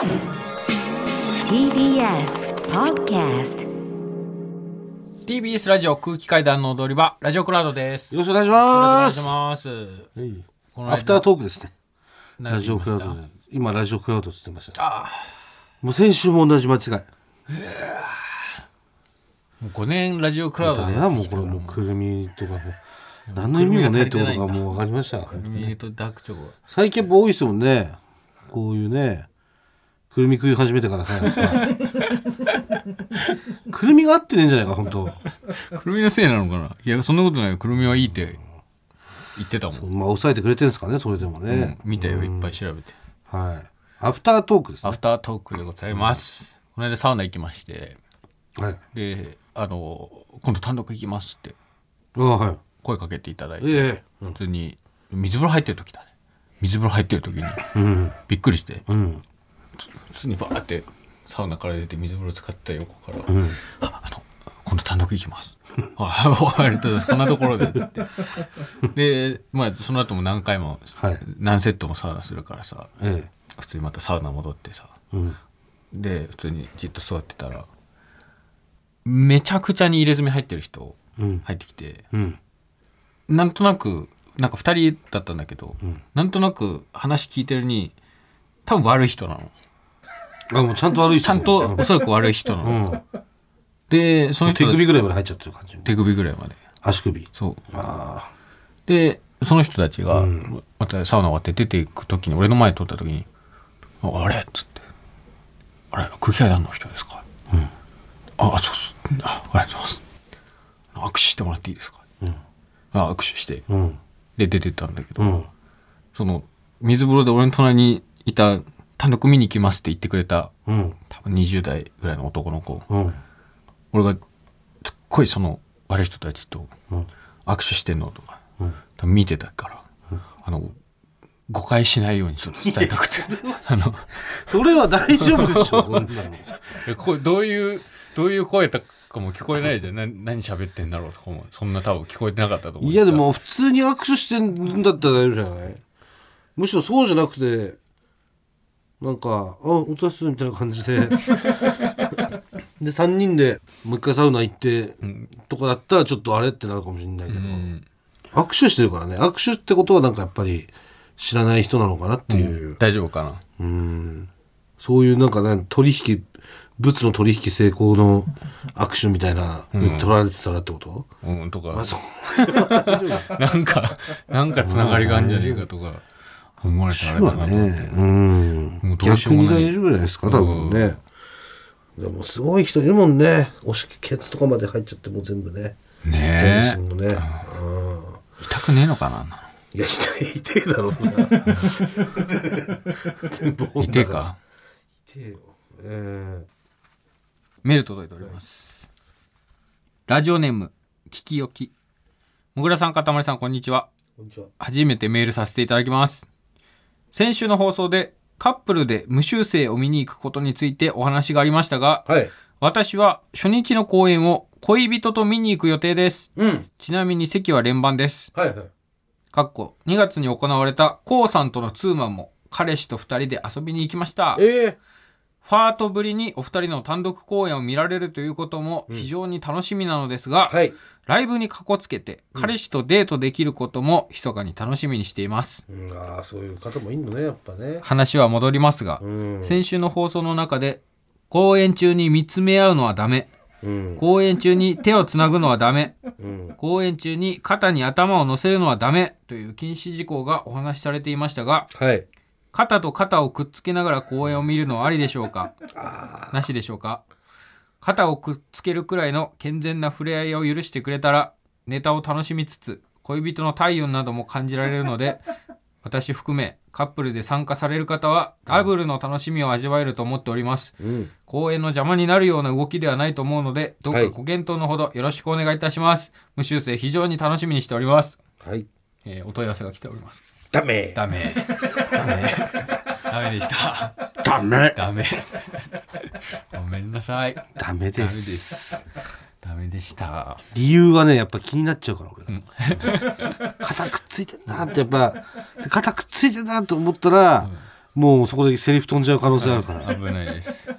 TBS Podcast TBS ラジオ空気階段の踊り場ラジオクラウドです。よろしくお願いします。いします。はいこの間。アフタートークですね。何ラジオクラウドで。今ラジオクラウドって言ってました。たあ。もう先週も同じ間違い。ーもう5年ラジオクラウドだでやってきた。なもうこれもうくるみとかも。う何の意味もねえってことがもう分かりました。クルミとダークチョコ。最近やっぱ多いですもんね。こういうねくるみ食い始めてからさやっぱ。くるみが合ってねえんじゃないか本当。くるみのせいなのかな？いやそんなことないよ。くるみはいいって言ってたもん、まあ抑えてくれてるんですかねそれでもうんね、見たよいっぱい調べて。はい。アフタートークですね。アフタートークでございます、この間サウナ行きまして。はい。であの今度単独行きますって。あはい。声かけていただいて、ええ。普通に水風呂入ってる時だね。水風呂入ってる時に。うん。びっくりして。うん普通にバーってサウナから出て水風呂使った横から「うん。ああの今度単独行きます」あありがとうございます。こんなところで」ってでまあその後も何回も、はい。何セットもサウナするからさえ普通にまたサウナ戻ってさ。えうん。で普通にじっと座ってたらめちゃくちゃに入れ墨入ってる人うん。入ってきてうん。なんとなくなんか2人だったんだけど、ん。なんとなく話聞いてるに多分悪い人なのあもうちゃんと悪い人。ちゃんとおそらく悪い人でその人手が首ぐらいまで入っちゃってる感じ。手首ぐらいまで。足首。そう。あでその人たちが、またサウナ終わって出ていく時に俺の前通った時に「ああれ?」っつって「あれ空気階段の人ですか?」あそうっす。あありがとうございます。握手してもらっていいですか?」うん。あ握手して。あうん。で出てったんだけど、うん。その水風呂で俺の隣にいた単独見に行きますって言ってくれたうん。多分20代ぐらいの男の子。うん。俺がすっごいその悪い人たちとうん。握手してんのとか、うん。多分見てたから、あの誤解しないようにちょっと伝えたくて。あのそれは大丈夫でしょ これどういうどういう声とかも聞こえないじゃん。な何喋ってんだろうとかもそんな多分聞こえてなかったと思う。いやでも普通に握手してんだったら大丈夫じゃない？むしろそうじゃなくてなんか「あお疲れっす」みたいな感じで。で3人でもう一回サウナ行って、とかだったらちょっとあれってなるかもしれないけど、うん。握手してるからね。握手ってことはなんかやっぱり知らない人なのかなっていう、大丈夫かな。うん。そういうなんかね取引物の取引成功の握手みたいな、取られてたらってこと？うんとか。あそう。なんかなんかつながりがあるんじゃねえかとか思われたらあれだはなと思って、ね、うん。もうどうしよ逆にうもない。大丈夫じゃないですか多分ね、でもすごい人いるもんね。押しケツとかまで入っちゃってもう全部ね。ねえ。全身のね、うん。痛くねえのかないや痛い痛いだろそれは。全部女痛えか？痛えよ。えメール届いております。ラジオネーム聞きよきもぐらさんかたまりさんこんにちは。ー、こんにちは。初めてメールさせていただきます先週の放送でカップルで無修正を見に行くことについてお話がありましたがはい。私は初日の公演を恋人と見に行く予定です。うん。ちなみに席は連番です。はいはい。かっこ2月に行われたコウさんとのツーマンも彼氏と2人で遊びに行きました。ええ。ファートぶりにお二人の単独公演を見られるということも非常に楽しみなのですが、はい、ライブにかこつけて彼氏とデートできることも密かに楽しみにしています。うん、ああそういう方もいんのねやっぱね。話は戻りますが、うん。先週の放送の中で公演中に見つめ合うのはダメ。うん。公演中に手をつなぐのはダメ。うん。公演中に肩に頭を乗せるのはダメ。という禁止事項がお話しされていましたがはい。肩と肩をくっつけながら公演を見るのはありでしょうか？なしでしょうか？肩をくっつけるくらいの健全な触れ合いを許してくれたらネタを楽しみつつ恋人の体温なども感じられるので 私含めカップルで参加される方はダブルの楽しみを味わえると思っております。うん。公演の邪魔になるような動きではないと思うのでどうはい。かご検討のほどよろしくお願いいたします、無修正非常に楽しみにしております、はい。えーお問い合わせが来ておりますダメ。ダメ。ダメ。ダメでした。ダメ。ダメ。ごめんなさい。ダメでダメです。すダメでした。理由はねやっぱ気になっちゃうから俺、肩くっついてんなってやっぱ。で肩くっついてんなって思ったら、もうそこでセリフ飛んじゃう可能性あるから、危ないです。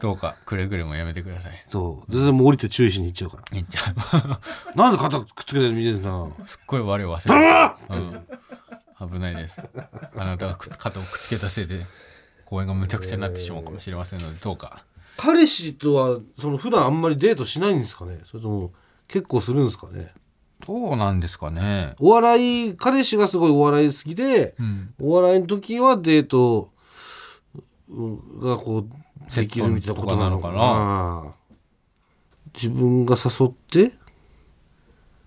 どうかくれぐれもやめてください。そう。全然もう降りて注意しに行っちゃうから。めっちゃなんで肩くっつけて見てんなすっごい我を忘れる、うん、危ないです。あなたがく肩をくっつけたせいで公演がむちゃくちゃになってしまうかもしれませんのでどうか。彼氏とはその普段あんまりデートしないんですかね？それとも結構するんですかね？どうなんですかね。お笑い彼氏がすごいお笑い好きで、うん。お笑いの時はデートうんがこうできるみたいなことなのかな？自分が誘って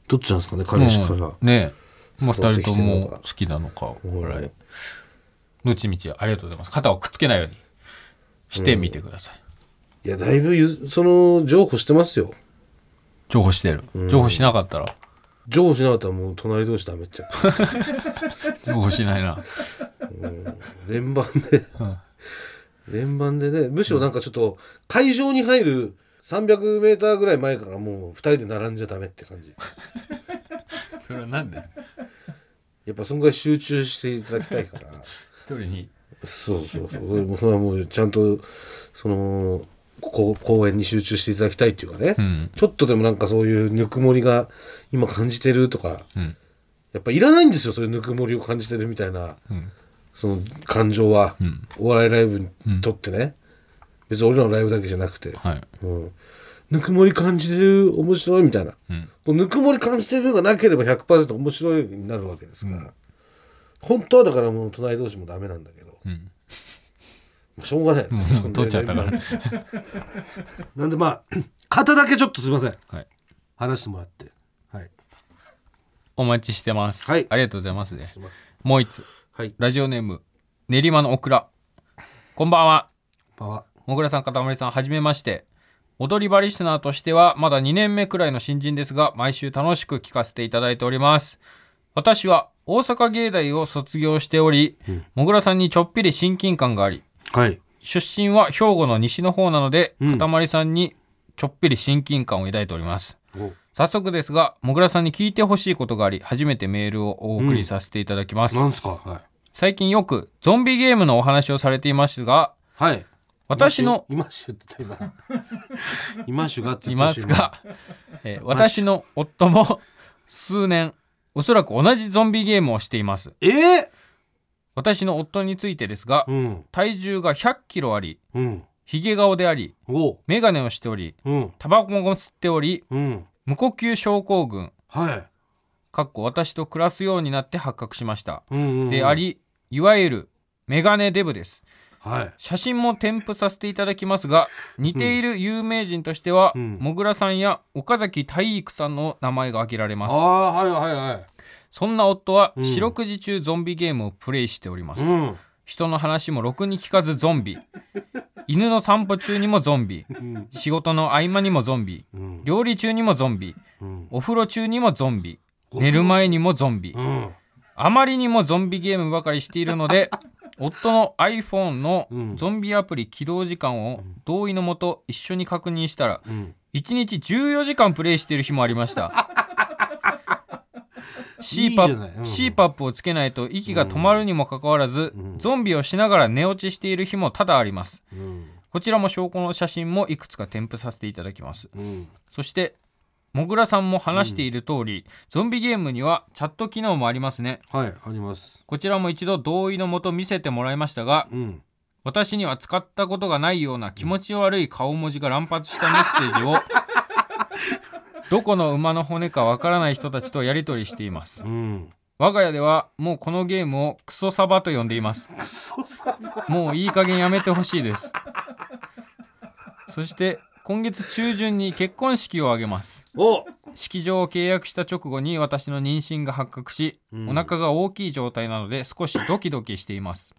どっちなんですかね？彼氏から、ねまあ誘って二人とも好きなのかお笑い。どっちみちありがとうございます。肩をくっつけないようにしてみてください、いやだいぶゆその譲歩してますよ。情報してる。情報しなかったら。譲歩しなかったらもう隣同士ダメって情報しないな。連番で、連番でね。むしろなんかちょっと会場に入る 300m ぐらい前からもう2人で並んじゃダメって感じ。それはなんで？やっぱそんぐらい集中していただきたいから。一人に。そうそうそう。それはもうちゃんとそのこ公演に集中していただきたいっていうかね、うん。ちょっとでもなんかそういうぬくもりが今感じてるとかうん。やっぱいらないんですよそういうぬくもりを感じてるみたいな、うん。その感情は、ん。お笑いライブにとってね、別に俺らのライブだけじゃなくて、はい。うん、ぬくもり感じてる面白いみたいな、うん。こうぬくもり感じてるがなければ100%面白いになるわけですから、本当はだからもう隣同士もダメなんだけど、うん。しょうがない、取っちゃったから。なんでまあ肩だけちょっとすいません。はい。話してもらって。はい。お待ちしてます、はい。ありがとうございますね。もう一つ。はい。ラジオネーム練馬のオクラ。こんばんは。パワもぐらさんかたまりさんはじめまして踊り場リスナーとしてはまだ2年目くらいの新人ですが毎週楽しく聞かせていただいております。私は大阪芸大を卒業しており、もぐらさんにちょっぴり親近感がありはい。出身は兵庫の西の方なので、うん。かたまりさんにちょっぴり親近感を抱いております。お。早速ですがもぐらさんに聞いてほしいことがあり初めてメールをお送りさせていただきます、なんすか？はい。最近よくゾンビゲームのお話をされていますがはい。私の今しって言った今今しがっていますが、えー私の夫も数年おそらく同じゾンビゲームをしています。えー、私の夫についてですがうん。体重が100キロありうん。ヒゲ顔でありお。眼鏡をしておりうん。タバコも吸っておりうん。無呼吸症候群はい。かっこ私と暮らすようになって発覚しました、うんうんうん。でありいわゆるメガネデブですはい。写真も添付させていただきますが似ている有名人としては、うん。もぐらさんや岡崎体育さんの名前が挙げられます。ああはいはいはい。そんな夫はうん。四六時中ゾンビゲームをプレイしております、うん。人の話もろくに聞かずゾンビ。犬の散歩中にもゾンビ。うん。仕事の合間にもゾンビ。うん。料理中にもゾンビ。うん。お風呂中にもゾンビ。寝る前にもゾンビ。うん。あまりにもゾンビゲームばかりしているので夫の iPhone のうん。ゾンビアプリ起動時間を同意のもと一緒に確認したらうん。1日14時間プレイしている日もありました。CPAP CPAP をつけないと息が止まるにもかかわらず、うん。ゾンビをしながら寝落ちしている日も多々あります。うん。こちらも証拠の写真もいくつか添付させていただきます。うん。そしてもぐらさんも話している通り、ゾンビゲームにはチャット機能もありますね。はいあります。こちらも一度同意のもと見せてもらいましたがうん。私には使ったことがないような気持ち悪い顔文字が乱発したメッセージを どこの馬の骨かわからない人たちとやり取りしています。うん。我が家ではもうこのゲームをクソサバと呼んでいます。もういい加減やめてほしいです。そして今月中旬に結婚式を挙げます。お！式場を契約した直後に私の妊娠が発覚し、うん。お腹が大きい状態なので少しドキドキしています。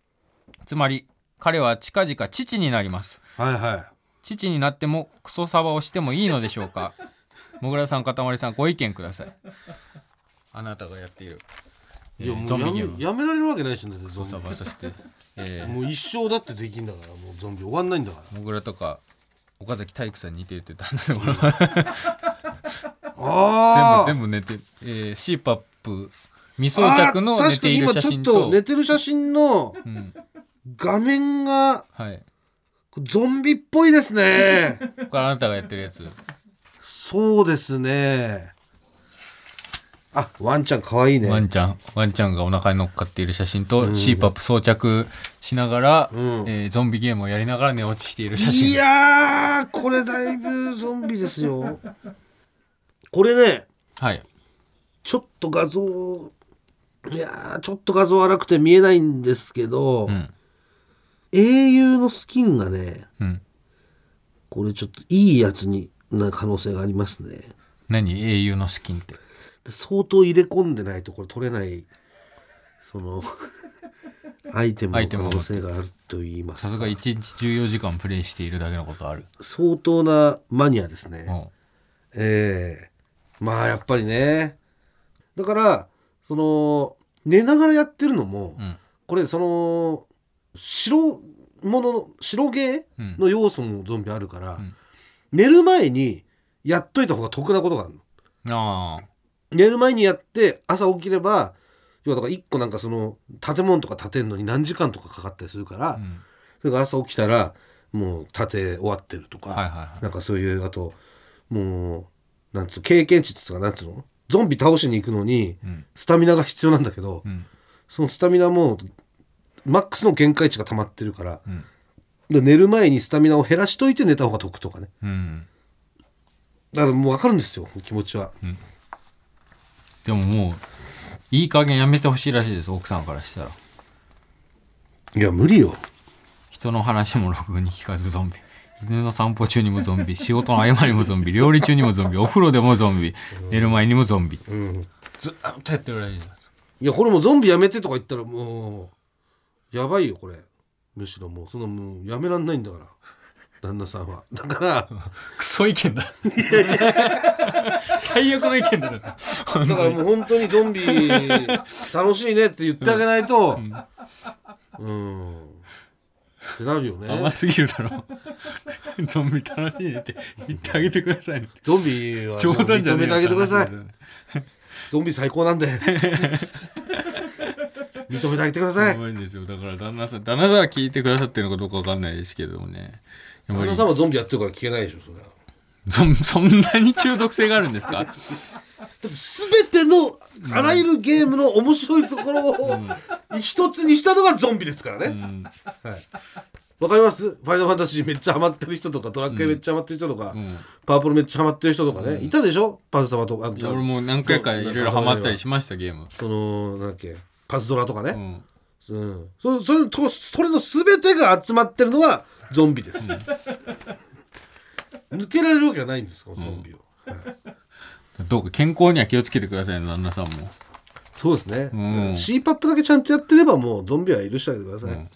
つまり彼は近々父になります。はいはい。父になってもクソサバをしてもいいのでしょうか？もぐらさんかたまりさんご意見ください。あなたがやっている、えーいやもうゾンビゲーム。やめられるわけないしだってゾンビ。そして、えー。もう一生だってできんだからもうゾンビ終わんないんだから。もぐらとか岡崎体育さんに似てるって言ったんだけどああ全部全部寝て、えー、CPAP 未装着の寝ている写真あー確かに今ちょっとと寝てる写真のうん、画面がはい。ゾンビっぽいですね。これあなたがやってるやつ。そうですねあワンちゃんかわいいね。ワンちゃんワンちゃんがお腹に乗っかっている写真と CPAP 装着しながら、ん。えーゾンビゲームをやりながら寝落ちしている写い真やーこれだいぶゾンビですよ。これねはい。ちょっと画像いやーちょっと画像荒くて見えないんですけど、うん。英雄のスキンがねうん。これちょっといいやつにな可能性がありますね。何？英雄のスキンって。で相当入れ込んでないとこれ取れないそ のアイテムの可能性があると言いますか。さすが1日14時間プレイしているだけのことある、相当なマニアですね、うん。ええ。まあやっぱりね。だからその寝ながらやってるのも、うん。これその白物の白ゲーの要素もゾンビあるから、ん。寝る前にやっといた方が得なことがあるの。ああ寝る前にやって朝起きれば要はだから一個なんかその建物とか建てるのに何時間とかかかったりするから、うん。それが朝起きたらもう建て終わってるとか、はいはいはい。なんかそういうあともうなんつうの経験値とかなんつうのゾンビ倒しに行くのにん。スタミナが必要なんだけど、ん。そのスタミナもマックスの限界値が溜まってるから、ん。で寝る前にスタミナを減らしといて寝た方が得とかね。うん。だからもう分かるんですよ気持ちは、でももういい加減やめてほしいらしいです奥さんからしたら。いや無理よ。人の話もろくに聞かずゾンビ。犬の散歩中にもゾンビ。仕事の合間にもゾンビ。料理中にもゾンビ。お風呂でもゾンビ。寝る前にもゾンビ。うんずっとやってるらしいです。いやこれもうゾンビやめてとか言ったらもうやばいよこれ。むしろもうそのもうやめらんないんだから。旦那さんは。だから クソ意見だ。最悪の意見だなだからもう本当にゾンビ楽しいねって言ってあげないと。うん、ってなるよね。甘すぎるだろ。ゾンビ楽しいねって言ってあげてくださいね。ゾンビは冗談じゃねえよ。認めてあげてください。ゾンビ最高なんで。認めてあげてください。すごいんですよ。だから旦那さん旦那さんは聞いてくださってるのかどうかわかんないですけどもね。旦那さんはゾンビやってるから聞けないでしょそれは。そん そんなに中毒性があるんですか？全てのあらゆるゲームの面白いところを一つにしたのがゾンビですからね。はい。わかります？ファイナルファンタジーめっちゃハマってる人とかドラクエめっちゃハマってる人とか、ん。パワープロめっちゃハマってる人とかね、いたでしょ？パズ様とか。俺も何回かいろいろハマったりしましたゲーム。そのなんだっけ？パズドラとかね、うん。うん。そそれとそれの全てが集まってるのがゾンビです、抜けられるわけがないんですこのゾンビを、はいどうか健康には気をつけてくださいね旦那さんも。そうですね、うん。CPAP だけちゃんとやってればもうゾンビは許してあげてください、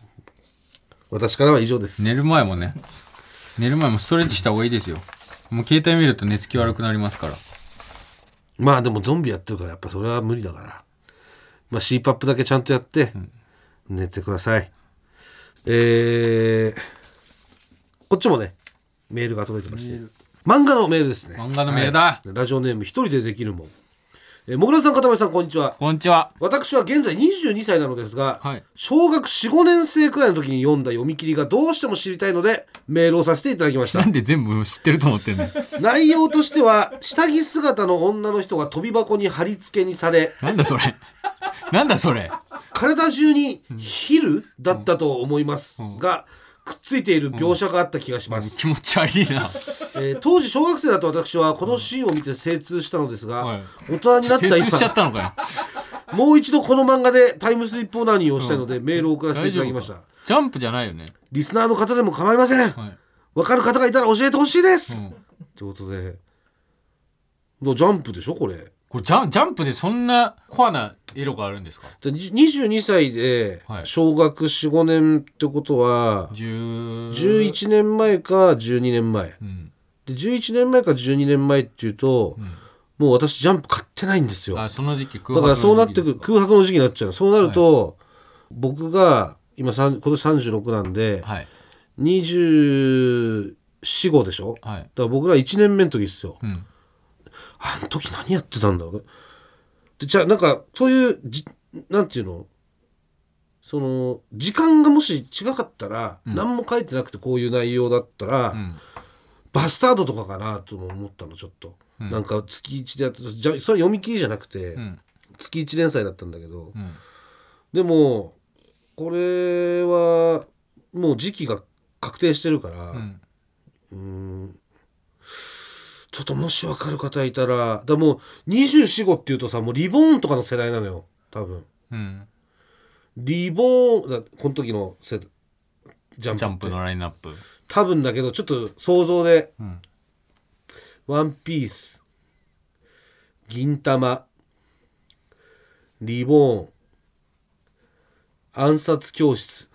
私からは以上です。寝る前もね。寝る前もストレッチした方がいいですよ。もう携帯見ると寝つき悪くなりますから。まあでもゾンビやってるからやっぱそれは無理だから、まあ、CPAP だけちゃんとやって寝てください、えー、こっちもねメールが届いてまして漫画のメールですね。漫画のメールだ。はい。ラジオネーム一人でできるもん。えー、もぐらさんかたまりさんこんにちは。こんにちは。私は現在22歳なのですが、はい。小学45年生くらいの時に読んだ読み切りがどうしても知りたいのでメールをさせていただきました。なんで全部知ってると思ってんの？内容としては下着姿の女の人が飛び箱に貼り付けにされなんだそれ？なんだそれ？体中にヒルだったと思いますが、くっついている描写があった気がします、気持ち悪いなえー当時小学生だった私はこのシーンを見て精通したのですが、はい。大人になった提出しちゃっ今たの もう一度この漫画でタイムスリップオナニーをしたいので、メールを送らせていただきました。ジャンプじゃないよね。リスナーの方でも構いません。わ、はい。かる方がいたら教えてほしいです、うん。ということで。ジャンプでしょこれ。これジャンジャンプでそんなコアな色があるんですか？でに22歳ではい。小学45年ってことは、10 11年前か12年前。うんで11年前か12年前っていうと、もう私ジャンプ買ってないんですよ。だからそうなってく空白の時期になっちゃうそうなると、僕が今今年36なんで、はい。245でしょ、はい。だから僕ら1年目の時ですよ、うん。あの時何やってたんだろう？ねでじゃあなんかそういうじなんていうの？その時間がもし違かったら、うん。何も書いてなくてこういう内容だったら、うんバスタードとかかなとも思ったのちょっと、うん。なんか月1でやってた。じゃそれは読み切りじゃなくて、うん。月1連載だったんだけど、うん。でもこれはもう時期が確定してるから、うん。ちょっともし分かる方いたらだもう245っていうとさもうリボーンとかの世代なのよ多分。うん。リボーンだこの時の世代ジャンプジャンプのラインナップ。多分だけどちょっと想像で。うん「ワンピース」「銀魂」「リボーン」「暗殺教室」「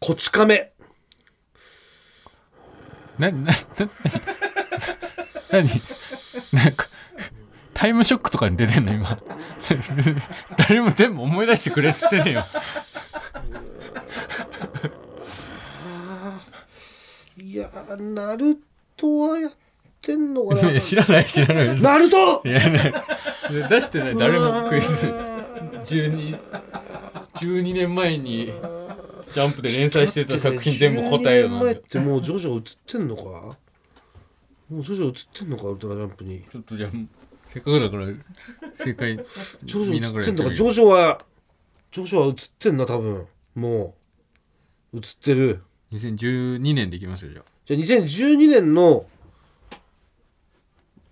こち亀」な、な、な、なになんか、タイムショックとかに出てんの今。誰も全部思い出してくれって言ってねえよ。いやーナルトはやってんのかいや知らない知らない。ナルトいやね、出してない誰もクイズ。12、12年前にジャンプで連載してた作品全部答えよ12年前ってもうジョジョ映ってんのか？もうジョジョ映ってんのかウルトラジャンプにちょっとじゃあ、せっかくだから正解ジョジ見ながョ映ってんのか。らジョジョはジョジョは映ってんな多分。もう。映ってる。2012年でいきますよ、じゃじゃあ2012年の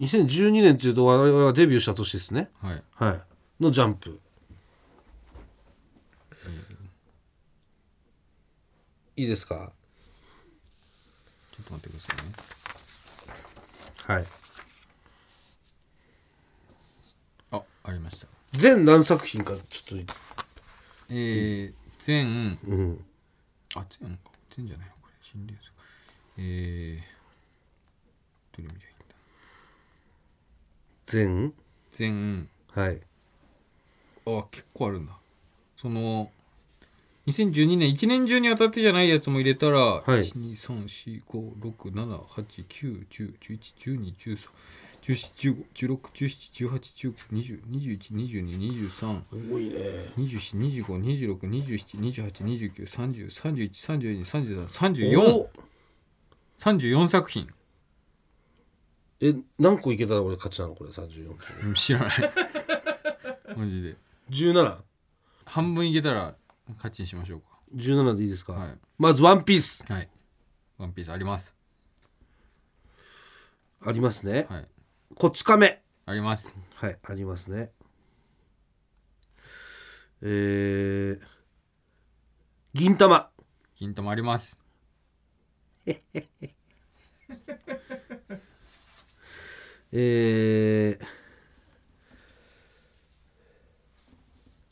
2012年っていうと我々がデビューした年ですね。あ。はい。はい。のジャンプ。いいですか？ちょっと待ってくださいね。はいあ、ありました。全何作品かちょっとえー、全、うんあ、全か。全じゃないのこれ。心霊作。えー、どれ見りゃいいんだ。全？全、はいあ、結構あるんだ。その、2012年、1年中に当たってじゃないやつも入れたら、い1、2、3、4、5、6、7、8、9、10、11、12、13、14、15、16、17、18、19、20、21、22、23、すごいね24、25、26、27、28、29、30、31、32、33、34お、34作品。え何個いけたら俺勝ちなのこれ34うん知らない。マジで。17半分いけたら勝ちにしましょう17でいいですか、か？はい。まず「ワンピースはい。ワンピースあります。ありますね、はい。こち亀あります。はいありますねえー、銀魂金玉あります。えー、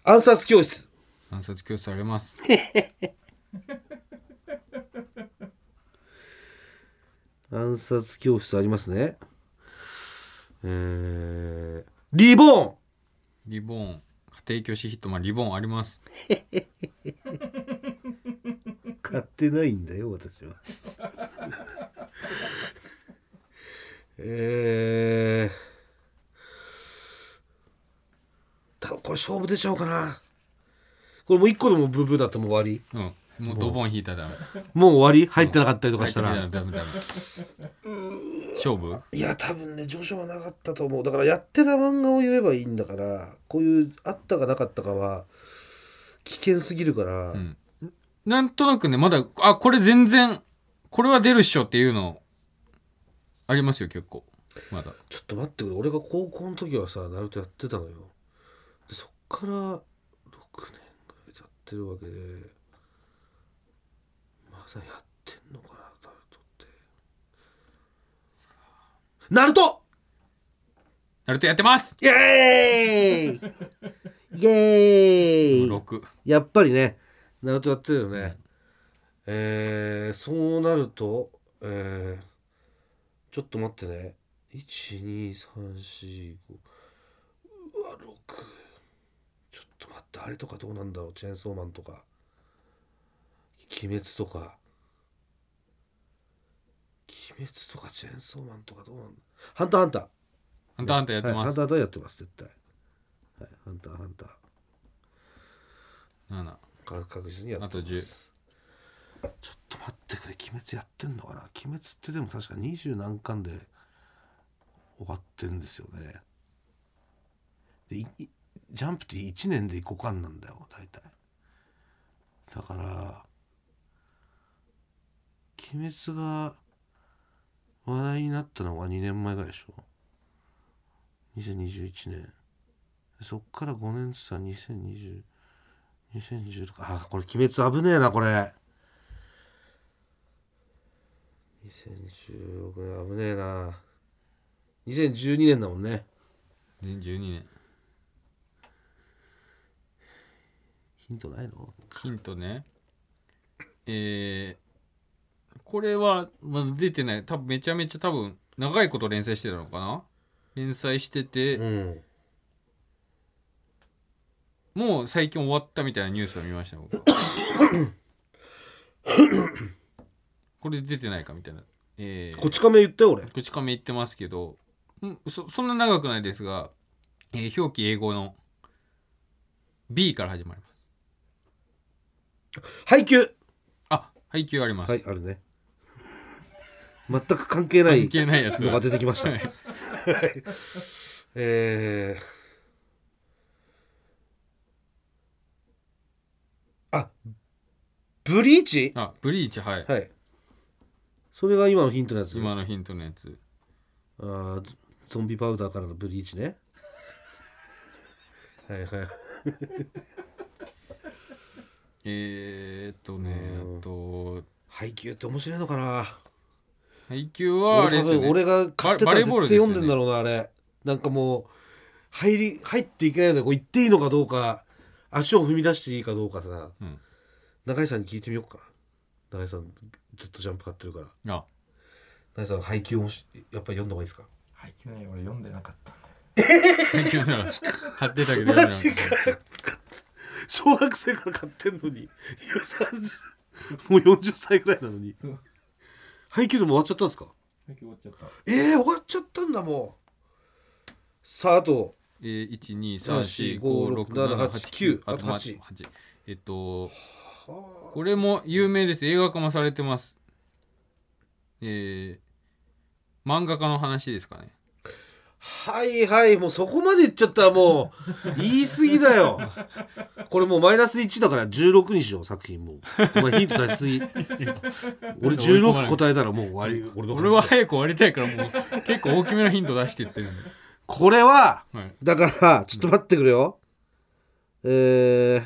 暗殺教室暗殺教室あります。暗殺教室ありますねえー、リボーンリボン。家庭教師ヒットマンリボンあります。買ってないんだよ私は えー、これ勝負出ちゃおうかなこれもう一個でもブブーだったらもう終わうん。もうドボン引いたらダメ。りもう終わり？入ってなかったりとかしたら、入ってみたらダメダメ。勝負？いや多分ね序章はなかったと思う。だからやってた漫画を言えばいいんだからこういうあったかなかったかは危険すぎるから、ん。なんとなくね、まだ、あ、これ全然、これは出るっしょっていうの、ありますよ、結構。まだ。ちょっと待ってくれ。俺が高校の時はさナルトやってたのよ。でそっから6年ぐらい経ってるわけでまだやってんのかなナルトってナルト。ナルトやってます。イエーイ。イエーイ !6。やっぱりねナルトやってるよね、えー、そうなるとえー、ちょっと待ってね。12345うわ6ちょっと待ってあれとかどうなんだろう。チェーンソーマンとか。鬼滅とか鬼滅とかチェーンソーマンとかどうなんだ？ハンターハンター。ハンターハンターやってます、はいハンターハンターやってます絶対。はいハンターハンター。7か確実にやってあと10ちょっと待ってくれ。鬼滅やってんのかな？鬼滅ってでも確か二十何巻で終わってんですよね。でジャンプって1年で5巻なんだよ大体。だから鬼滅が話題になったのが2年前ぐらいでしょ。2021年。そっから5年っつったら2020 2016あこれ鬼滅危ねえなこれ。2016年危ねえな。2012年だもんね。12年。ヒントないの？ヒントね。えー、これはまだ出てない。多分めちゃめちゃ多分長いこと連載してたのかな？連載してて、うんもう最近終わったみたいなニュースを見ました僕。これ出てないかみたいな。えー、こち亀言ったよ俺。こち亀言ってますけど。んそそんな長くないですが、えー表記英語の B から始まります。配給あ配給あります、はいあるね全く関係ない関係ないやつのがは出てきました。はい。えー、あブリーチ？あブリーチはい、はい。それが今のヒントのやつ？今のヒントのやつ。あーゾゾンビパウダーからのブリーチね。はいはい。えー、っとねうん。えっと。配給って面白いのかな？配給はあれ俺多ですよね。分俺が買ってたら絶対バレーボールですよね。読んでんだろうなあれ。なんかもう入り入っていけないのでこう行っていいのかどうか足を踏み出していいかどうかさ、うん。中井さんに聞いてみようかな。中井さんずっとジャンプ買ってるから。あ。中井さん配給もしやっぱり読んだ方がいいですか？配給ね俺読んでなかった。んで配給なら買ってたけどマジか。小学生から買ってんのに。いや30もう40歳ぐらいなのに配給でも終わっちゃったんですか？配給終わっちゃった。えー、終わっちゃったんだもう。さああと。たえー、123456789あとあと8 8えっとこれも有名です映画化もされてますえー、漫画家の話ですかねはいはいもうそこまで言っちゃったらもう言い過ぎだよ。これもうマイナス1だから16にしよう作品もう。お前ヒント出しすぎ。俺16答えたらもう終わり。俺の話俺は早く終わりたいからもう結構大きめのヒント出していってるんで、これははい、だからちょっと待ってくれよ。え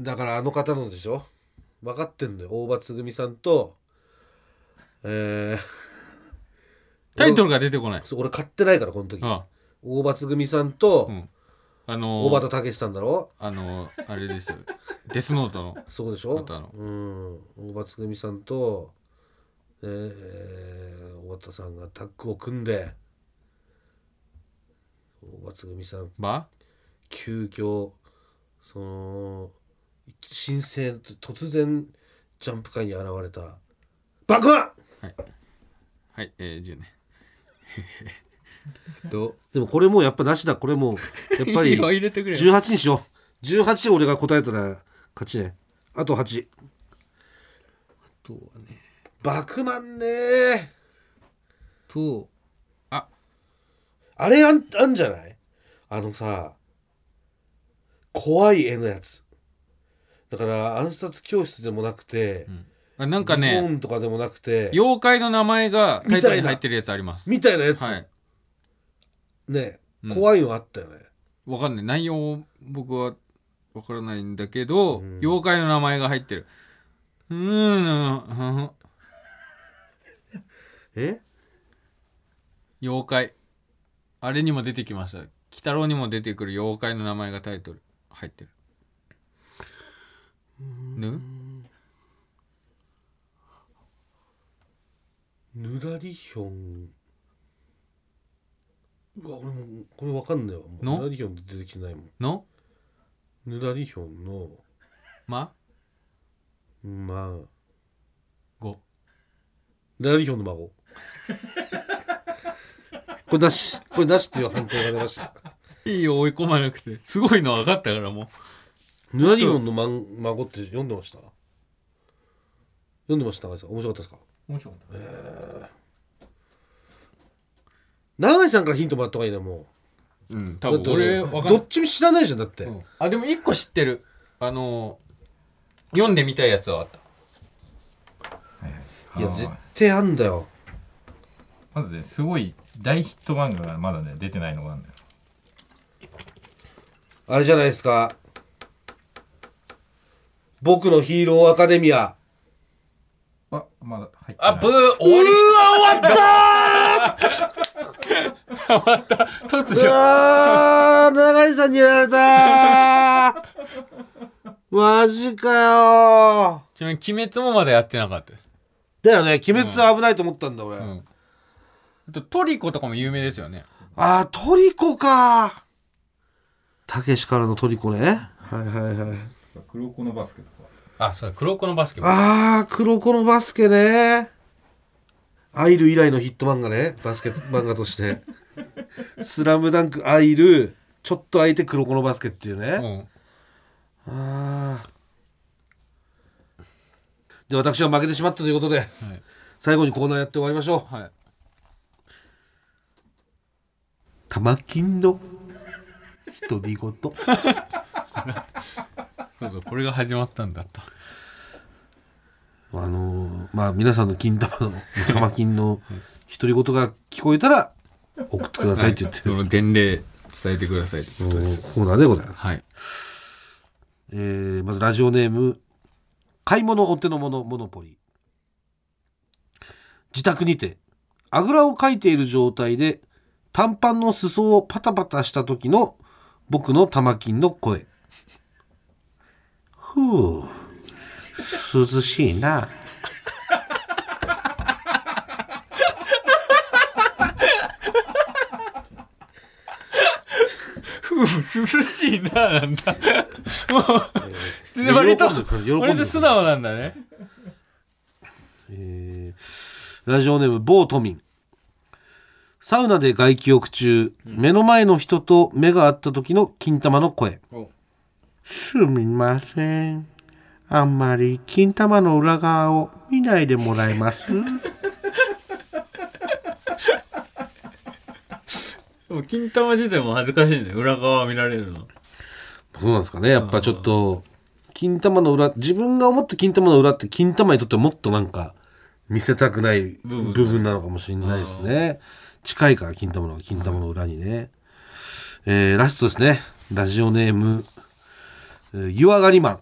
ー、だからあの方のでしょ？分かってんのよ。大場つぐみさんとえー、タイトルが出てこない。そう俺買ってないからこの時。あ大場つぐみさんとうん。あの大畑武さんだろ？あのあれですよ。デスノートの。そうでしょ？うん。大場つぐみさんと、えー、大畑さんがタッグを組んで大場つぐみさん。ば急遽その新生突然ジャンプ界に現れた。爆弾はい。えー、10ね とでもこれもうやっぱなしだ。これもうやっぱりいいよ入れてくれよ。18にしよう。18俺が答えたら勝ちね。あと8とはね。バクマンね。とあ。あれあんあんじゃない？あのさ怖い絵のやつ。だから暗殺教室でもなくて、あなんか日ね本とかでもなくて妖怪の名前がタイトルに入ってるやつあります。みたいなやつ、はい。ねうん。怖いのあったよね、わかんない。内容僕はわからないんだけど、うん。妖怪の名前が入ってる。うーん。う んえ？妖怪。あれにも出てきました。鬼太郎にも出てくる妖怪の名前がタイトル入ってる。ぬ？ぬらりひょん。うわ俺もこれわかんないわ。もうの？ぬらりひょんって出てきてないもん。の？ぬらりひょんの。ま？まあ。ご。ぬらりひょんの孫。これなし。これなしっていう判定が出ました。いいよ追い込まなくて。すごいの分かったからもう。ヌラリオンのまん孫って読んでました？読んでました長井さん面白かったですか？面白かった。長井さんからヒントもらった方がいいなもう。んう多分俺分かんない。どっちも知らないじゃんだって、うん。あでも一個知ってる。あのー読んでみたいやつはあった。いや絶対あんだよ。まずねすごい大ヒット漫画がまだね出てないのがあるんだよ。あれじゃないですか。僕のヒーローアカデミアあまだ入ってない。あブー終わり。終わった。突如。あー長井さんにやられた。マジかよ。ちなみに鬼滅もまだやってなかったです。だよね。鬼滅は危ないと思ったんだ俺、うん。あとトリコとかも有名ですよね。あートリコか。たけしからのトリコね。はいはいはい。黒子のバスケとかあそう黒子のバスケも。あー黒子のバスケね。アイル以来のヒット漫画ね。バスケ漫画として「スラムダンクアイルちょっと空いて黒子のバスケっていうね、うん。ああで私は負けてしまったということではい。最後にコーナーやって終わりましょう。はい。玉金の独り言そうそうこれが始まったんだったあのーまあ皆さんの金玉の玉金の独り言が聞こえたら送ってくださいって言ってる、その伝令伝えてくださいってことです。コーナーでございます、はい。えーまずラジオネーム買い物お手の物モノポリ。ー自宅にてあぐらをかいている状態で短パンの裾をパタパタした時の僕の玉金の声ふう涼しいな。涼しいななんだ。もうで割と割と素直なんだね。えーラジオネーム某都民サウナで外気浴中、目の前の人と目が合った時の金玉の声。おすみません。あんまり金玉の裏側を見ないでもらえます？でも金玉自体も恥ずかしいんだよ裏側見られるの。そうなんですかね。やっぱちょっと金玉の裏自分が思った金玉の裏って金玉にとってはもっとなんか見せたくない部部分分なのかもしれないですね。近いから金玉の金玉の裏にね、えーラストですね。ラジオネームえー湯上がりマン。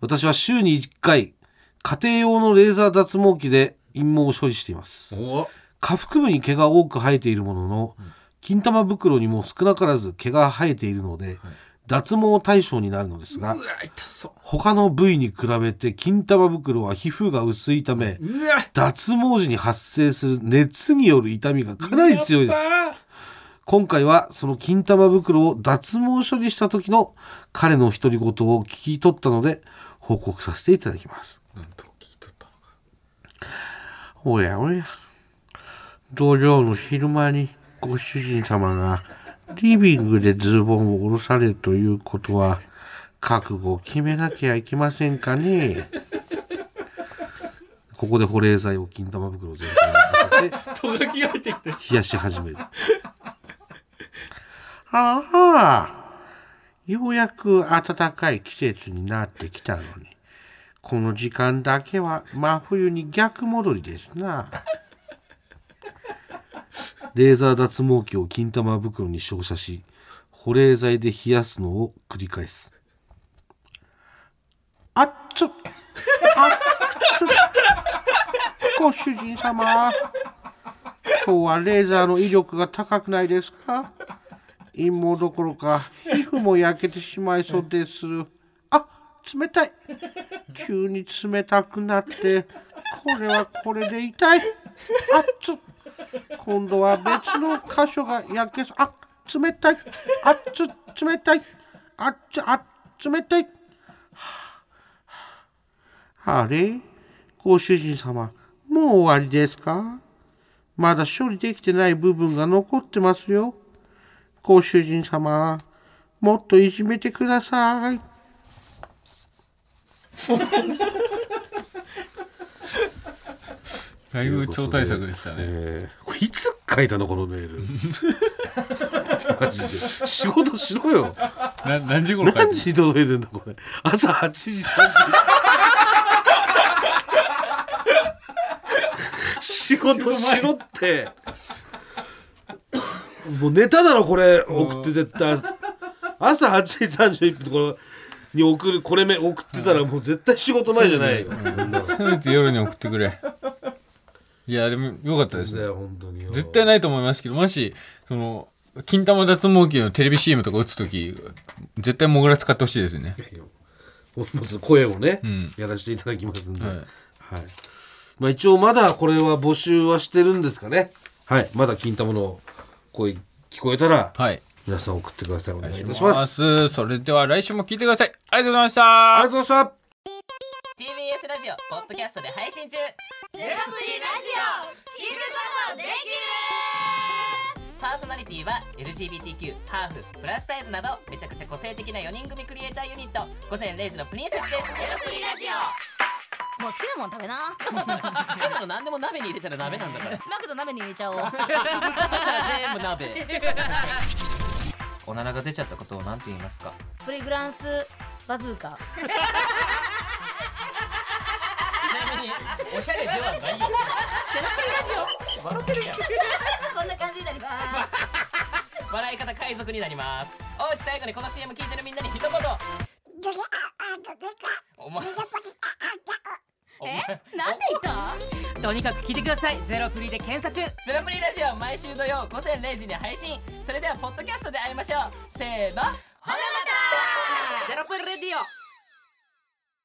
私は週に1回家庭用のレーザー脱毛器で陰毛を処理しています。お下腹部に毛が多く生えているものの、金玉袋にも少なからず毛が生えているので、脱毛対象になるのですが他の部位に比べて金玉袋は皮膚が薄いため脱毛時に発生する熱による痛みがかなり強いです今回はその金玉袋を脱毛処理した時の彼の独り言を聞き取ったので報告させていただきます。おやおや。同僚の昼間にご主人様がリビングでズボンを下ろされるということは覚悟を決めなきゃいけませんかね。ここで保冷剤を金玉袋全体にかけて。て。冷やし始める。ああ、ようやく暖かい季節になってきたのに、この時間だけは真冬に逆戻りですな。レーザー脱毛器を金玉袋に照射し、保冷剤で冷やすのを繰り返す。あっつあっつご主人様。今日はレーザーの威力が高くないですか？陰毛どころか皮膚も焼けてしまいそうです。あ冷たい。急に冷たくなってこれはこれで痛い。あっつ今度は別の箇所が焼けそう。あ冷たい。あっつ冷たい。あっちあ冷たい。あれ？ご主人様もう終わりですか？まだ処理できてない部分が残ってますよ。ご主人様、もっといじめてください。だいぶ超大作でしたねえーこれいつ書いたのこのメール？マジで。仕事しろよ。な何時頃何時に届いてんだこれ。朝8時30 仕事しろって。もうネタだろこれ。送って絶対。朝8時31分これに送るこれめ送ってたらもう絶対仕事前じゃないよ。せめて夜に送ってくれ。いやでもよかったですね。本当によ。絶対ないと思いますけどもしその金玉脱毛器のテレビ CM とか打つ時絶対モグラ使ってほしいですよね。声をね、ん。やらせていただきますんで、ははいい。まあ、一応まだこれは募集はしてるんですかね。はい。まだ金玉の声聞こえたらはい。皆さん送ってください。お願いいたしまます。すそれでは来週も聞いてください。ありがとうございました。ありがとうございました。TBS ラジオポッドキャストで配信中。ゼロプリラジオ。聞くことできる。パーソナリティは LGBTQ ハーフプラスサイズなどめちゃくちゃ個性的な4人組クリエイターユニット。午前0時のプリンセスです。ゼロプリラジオもう好きなもん食べな。好きなの何でも鍋に入れたら鍋なんだから。マクド鍋に入れちゃおう。そしたら全部鍋。おならが出ちゃったことを何て言いますか？プリグランスバズーカ。ちなみにおしゃれではないよ。ゼロプリラジオ。笑ってるやん。こんな感じになります。笑い方海賊になります。おうち最後にこの CM 聞いてるみんなに一言。お前お前なんで言ったとにかく聞いてください。ゼロプリで検索。ゼロプリラジオ毎週土曜午前0時に配信。それではポッドキャストで会いましょう。せーのほなまた。ゼロプリレディオ